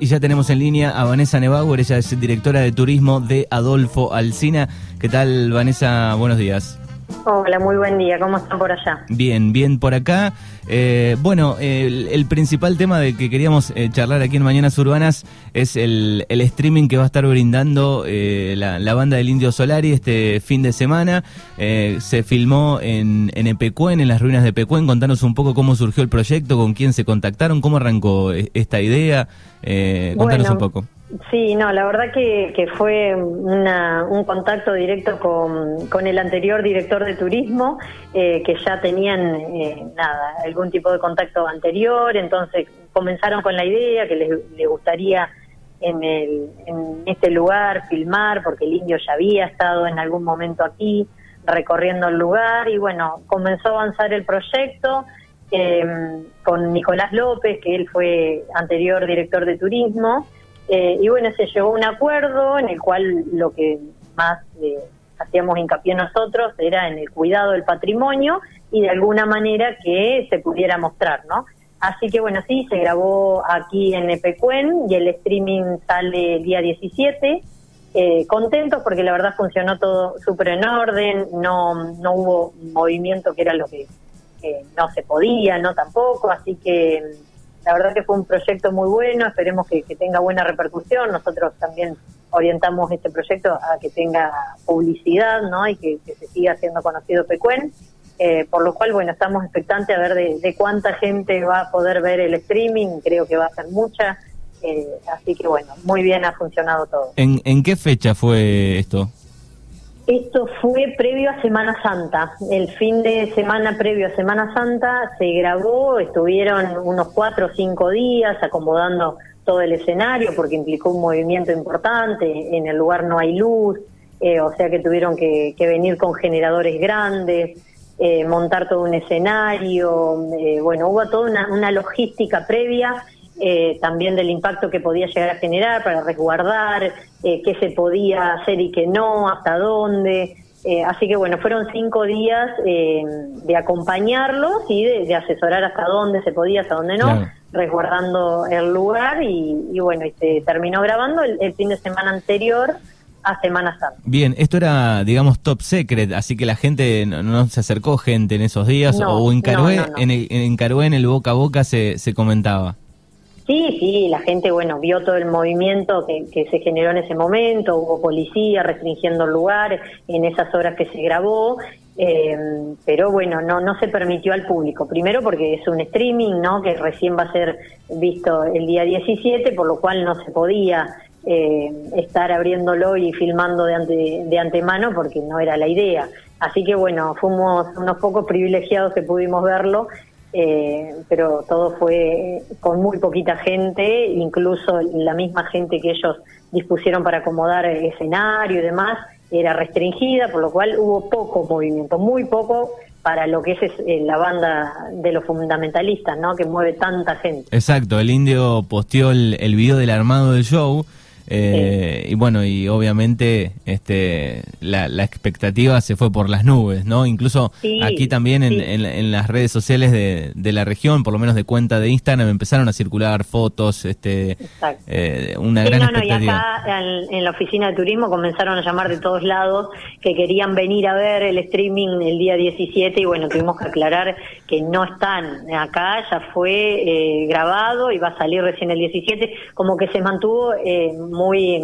y ya tenemos en línea a Vanessa Nebauer, ella es directora de turismo de Adolfo Alsina. ¿Qué tal, Vanessa? Buenos días. Hola, muy buen día. ¿Cómo están por allá? Bien, bien por acá. Eh, bueno, el, principal tema de que queríamos eh, charlar aquí en Mañanas Urbanas es el, streaming que va a estar brindando eh, la, banda del Indio Solari este fin de semana. se filmó en, en Epecuén, en las ruinas de Epecuén. Contanos un poco cómo surgió el proyecto, con quién se contactaron, cómo arrancó esta idea. contanos un poco. Sí, no, la verdad que, que fue un contacto directo con, con, el anterior director de turismo, eh, que ya tenían eh, nada, algún tipo de contacto anterior, entonces comenzaron con la idea que les, gustaría en, el, en este lugar filmar, porque el indio ya había estado en algún momento aquí recorriendo el lugar y bueno, comenzó a avanzar el proyecto. Eh, con Nicolás López, que él fue anterior director de turismo, eh, y bueno, se llegó a un acuerdo en el cual lo que más eh, hacíamos hincapié nosotros era en el cuidado del patrimonio y de alguna manera que se pudiera mostrar, ¿no? Así que bueno, sí, se grabó aquí en Epecuen y el streaming sale el día 17. Eh, contentos porque la verdad funcionó todo súper en orden, no, no hubo movimiento que era lo que no se podía, no tampoco, así que la verdad que fue un proyecto muy bueno, esperemos que, tenga buena repercusión. Nosotros también orientamos este proyecto a que tenga publicidad ¿no? y que, se siga siendo conocido Pecuen. Eh, por lo cual, bueno, estamos expectantes a ver de, cuánta gente va a poder ver el streaming, creo que va a ser mucha. Eh, así que bueno, muy bien ha funcionado todo. ¿En, ¿En qué fecha fue esto? Esto fue previo a Semana Santa. El fin de semana previo a Semana Santa se grabó, estuvieron unos cuatro o cinco días acomodando todo el escenario porque implicó un movimiento importante. En el lugar no hay luz, eh, o sea que tuvieron que, venir con generadores grandes, eh, montar todo un escenario. Eh, bueno, hubo toda una logística previa eh, también del impacto que podía llegar a generar para resguardar, eh, qué se podía hacer y qué no, hasta dónde. Eh, así que bueno, fueron cinco días de acompañarlos y de, asesorar hasta dónde se podía, hasta dónde no, resguardando el lugar y, bueno, y se terminó grabando el, fin de semana anterior a Semana Santa. Bien, esto era, digamos, top secret, así que la gente no, se acercó gente en esos días, o en Carué, en, el, en Carué, en el boca a boca se, se comentaba. Sí, sí, la gente, bueno, vio todo el movimiento que, se generó en ese momento, hubo policía restringiendo el lugar en esas horas que se grabó, eh, pero bueno, no, no se permitió al público. Primero porque es un streaming, ¿no? Que recién va a ser visto el día 17, por lo cual no se podía eh, estar abriéndolo y filmando de, de antemano porque no era la idea. Así que bueno, fuimos unos pocos privilegiados que pudimos verlo eh, pero todo fue con muy poquita gente, incluso la misma gente que ellos dispusieron para acomodar el escenario y demás era restringida, por lo cual hubo poco movimiento, muy poco para lo que es eh, la banda de los fundamentalistas, ¿no? Que mueve tanta gente. Exacto, el indio posteó el, el video del armado del show eh, y bueno, y obviamente este, la, expectativa se fue por las nubes, ¿no? Incluso aquí también en, las redes sociales de, la región, por lo menos de cuenta de Instagram, empezaron a circular fotos, este, eh, una gran expectativa. Y acá en, la oficina de turismo comenzaron a llamar de todos lados que querían venir a ver el streaming el día 17 y bueno, tuvimos que aclarar que no están acá, ya fue eh, grabado y va a salir recién el 17, como que se mantuvo eh, muy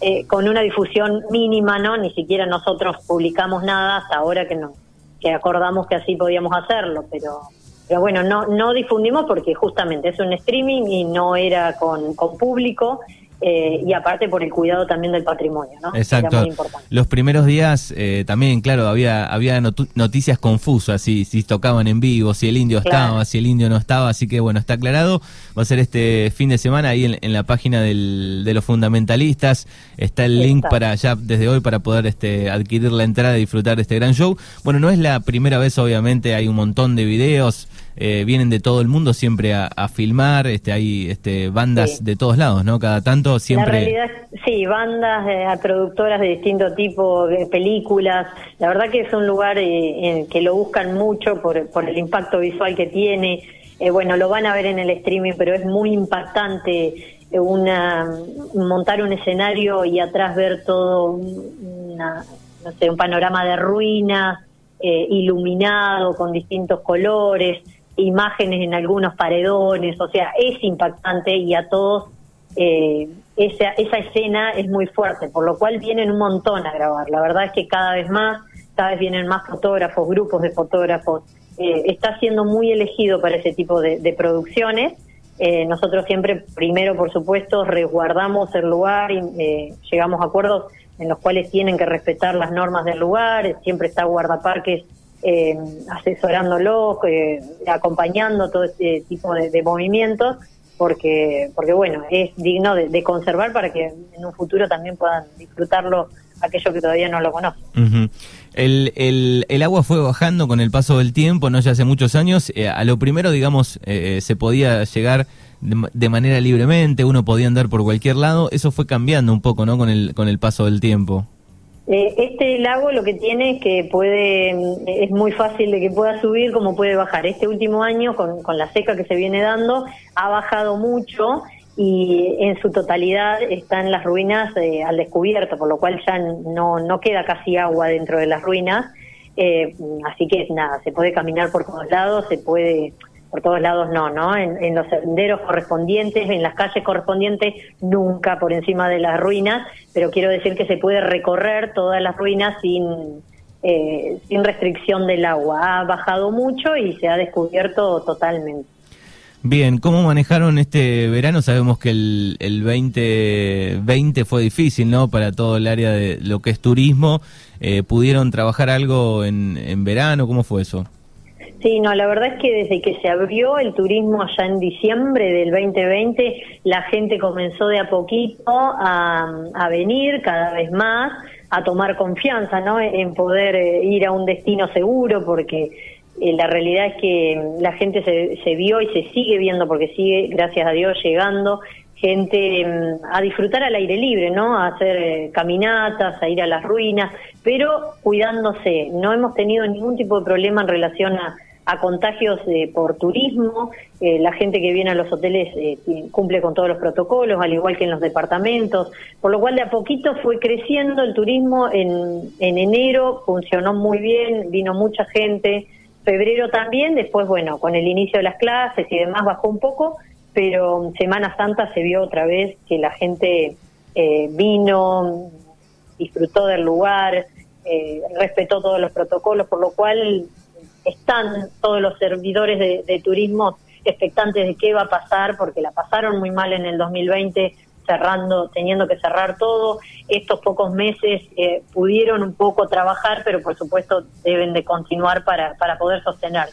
eh, con una difusión mínima, ¿no? Ni siquiera nosotros publicamos nada hasta ahora que no que acordamos que así podíamos hacerlo, pero pero bueno, no no difundimos porque justamente es un streaming y no era con, con público eh, y aparte por el cuidado también del patrimonio, ¿no? Exacto. Los primeros días eh, también, claro, había había noticias confusas, si, si tocaban en vivo, si el indio estaba, si el indio no estaba, así que bueno, está aclarado. Va a ser este fin de semana ahí en, la página del, de los fundamentalistas. Está el link para ya desde hoy para poder este, adquirir la entrada y disfrutar de este gran show. Bueno, no es la primera vez, obviamente, hay un montón de videos. Eh, vienen de todo el mundo siempre a, filmar, este, hay este, bandas de todos lados, ¿no? Cada tanto siempre... La realidad, sí, bandas, eh, productoras de distinto tipo, de películas, la verdad que es un lugar eh, que lo buscan mucho por, por el impacto visual que tiene, bueno, lo van a ver en el streaming, pero es muy impactante una montar un escenario y atrás ver todo una, no sé, un panorama de ruinas eh, iluminado con distintos colores, imágenes en algunos paredones, o sea, es impactante y a todos eh, esa, esa escena es muy fuerte, por lo cual vienen un montón a grabar. La verdad es que cada vez más, cada vez vienen más fotógrafos, grupos de fotógrafos. Eh, está siendo muy elegido para ese tipo de, producciones. Eh, nosotros siempre, primero, por supuesto, resguardamos el lugar y eh, llegamos a acuerdos en los cuales tienen que respetar las normas del lugar. Siempre está guardaparques eh, asesorándolo, acompañando todo este tipo de movimientos porque, porque bueno, es digno de, conservar para que en un futuro también puedan disfrutarlo aquellos que todavía no lo conocen. el, el, el, agua fue bajando con el paso del tiempo, no ya hace muchos años. Eh, a lo primero, digamos, eh, se podía llegar de, manera libremente, uno podía andar por cualquier lado. Eso fue cambiando un poco, ¿no? Con el, con el paso del tiempo. Eh, este lago lo que tiene es que puede, es muy fácil de que pueda subir como puede bajar. Este último año, con, con la seca que se viene dando, ha bajado mucho y en su totalidad están las ruinas eh, al descubierto, por lo cual ya no, no queda casi agua dentro de las ruinas. Eh, así que nada, se puede caminar por todos lados, se puede por todos lados no, ¿no? En, los senderos correspondientes, en las calles correspondientes, nunca por encima de las ruinas, pero quiero decir que se puede recorrer todas las ruinas sin, eh, sin restricción del agua. Ha bajado mucho y se ha descubierto totalmente. Bien, ¿cómo manejaron este verano? Sabemos que el, el 2020 fue difícil, ¿no? Para todo el área de lo que es turismo. Eh, ¿Pudieron trabajar algo en, en verano? ¿Cómo fue eso? Sí, no, la verdad es que desde que se abrió el turismo allá en diciembre del 2020, la gente comenzó de a poquito a, venir cada vez más, a tomar confianza, ¿no? En poder eh, ir a un destino seguro, porque eh, la realidad es que la gente se, se vio y se sigue viendo, porque sigue, gracias a Dios, llegando gente mm, a disfrutar al aire libre, ¿no? A hacer eh, caminatas, a ir a las ruinas, pero cuidándose. No hemos tenido ningún tipo de problema en relación a a contagios eh, por turismo. Eh, la gente que viene a los hoteles eh, cumple con todos los protocolos, al igual que en los departamentos, por lo cual de a poquito fue creciendo el turismo. En, en enero funcionó muy bien, vino mucha gente. Febrero también, después, bueno, con el inicio de las clases y demás bajó un poco, pero Semana Santa se vio otra vez que la gente vino, disfrutó del lugar, respetó todos los protocolos, por lo cual están todos los servidores de, turismo expectantes de qué va a pasar, porque la pasaron muy mal en el 2020, cerrando, teniendo que cerrar todo. Estos pocos meses eh, pudieron un poco trabajar, pero por supuesto deben de continuar para, para poder sostener.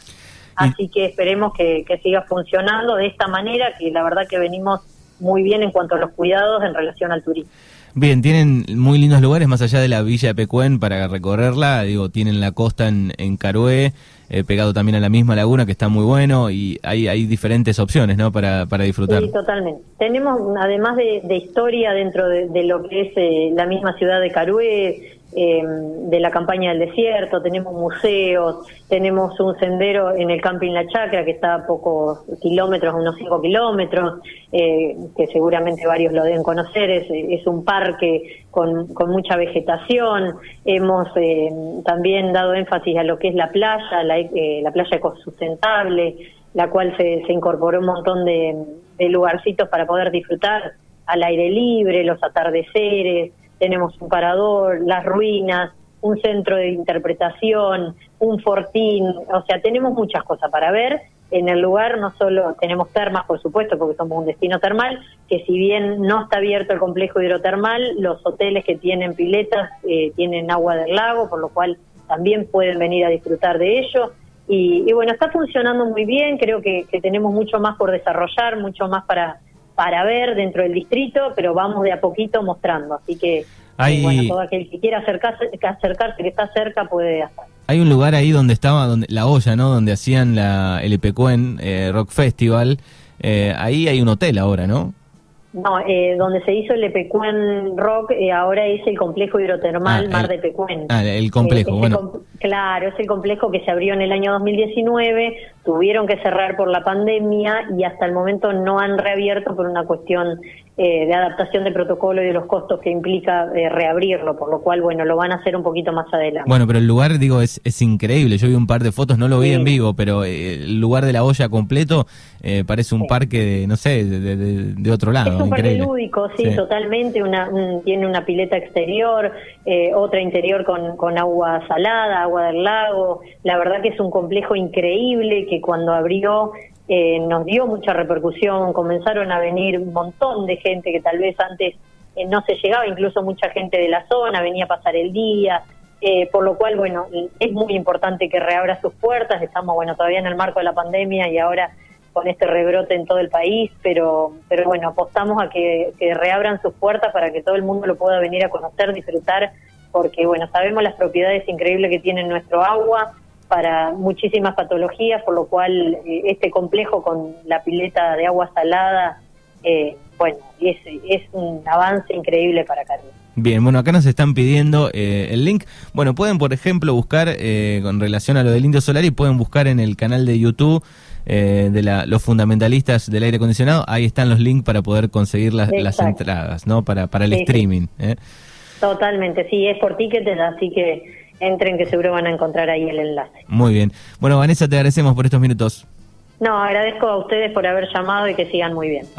Así que esperemos que, que siga funcionando de esta manera, que la verdad que venimos muy bien en cuanto a los cuidados en relación al turismo. Bien, tienen muy lindos lugares más allá de la villa de Pecuén para recorrerla. Digo, tienen la costa en, en Carué, eh, pegado también a la misma laguna, que está muy bueno, y hay, diferentes opciones, ¿no? Para, para disfrutar. Sí, totalmente. Tenemos, además de, historia dentro de, lo que es eh, la misma ciudad de Carué, eh, de la campaña del desierto, tenemos museos, tenemos un sendero en el camping La Chacra que está a pocos kilómetros, unos 5 kilómetros, eh, que seguramente varios lo deben conocer, es, un parque con, con, mucha vegetación, hemos eh, también dado énfasis a lo que es la playa, la, la playa ecosustentable, la cual se, se incorporó un montón de, de lugarcitos para poder disfrutar al aire libre, los atardeceres, tenemos un parador, las ruinas, un centro de interpretación, un fortín, o sea, tenemos muchas cosas para ver. En el lugar no solo tenemos termas, por supuesto, porque somos un destino termal, que si bien no está abierto el complejo hidrotermal, los hoteles que tienen piletas eh, tienen agua del lago, por lo cual también pueden venir a disfrutar de ello. Y, bueno, está funcionando muy bien, creo que tenemos mucho más por desarrollar, mucho más para, para ver dentro del distrito, pero vamos de a poquito mostrando. Así que, eh, bueno, todo aquel que quiera acercarse, acercarse, que está cerca, puede hacer. Hay un lugar ahí donde estaba donde la olla, ¿no? Donde hacían la, el Epecuen eh, Rock Festival. Eh, ahí hay un hotel ahora, ¿no? No, eh, donde se hizo el Epecuen Rock, eh, ahora es el complejo hidrotermal ah, Mar de Pecuen. Ah, el complejo, eh, bueno. claro, es el complejo que se abrió en el año 2019, tuvieron que cerrar por la pandemia y hasta el momento no han reabierto por una cuestión eh, de adaptación de protocolo y de los costos que implica eh, reabrirlo, por lo cual, bueno, lo van a hacer un poquito más adelante. Bueno, pero el lugar, digo, es, es increíble. Yo vi un par de fotos, no lo vi en vivo, pero eh, el lugar de la olla completo parece un parque, de, no sé, de, otro lado. Es un parque lúdico, sí, totalmente. Una, tiene una pileta exterior, otra interior con, con agua salada, agua del lago. La verdad que es un complejo increíble que cuando abrió eh, nos dio mucha repercusión, comenzaron a venir un montón de gente que tal vez antes eh, no se llegaba, incluso mucha gente de la zona venía a pasar el día, eh, por lo cual, bueno, es muy importante que reabra sus puertas, estamos, bueno, todavía en el marco de la pandemia y ahora con este rebrote en todo el país, pero, pero bueno, apostamos a que, que reabran sus puertas para que todo el mundo lo pueda venir a conocer, disfrutar, porque, bueno, sabemos las propiedades increíbles que tiene nuestro agua, para muchísimas patologías, por lo cual eh, este complejo con la pileta de agua salada, eh, bueno, es, es un avance increíble para Carlos. Bien, bueno, acá nos están pidiendo eh, el link. Bueno, pueden, por ejemplo, buscar con relación a lo del Indio Solar y pueden buscar en el canal de YouTube de la, los fundamentalistas del aire acondicionado. Ahí están los links para poder conseguir las, las entradas, ¿no? Para, para el streaming. Totalmente, sí, es por tickets, así que entren que seguro van a encontrar ahí el enlace. Muy bien. Bueno, Vanessa, te agradecemos por estos minutos. No, agradezco a ustedes por haber llamado y que sigan muy bien.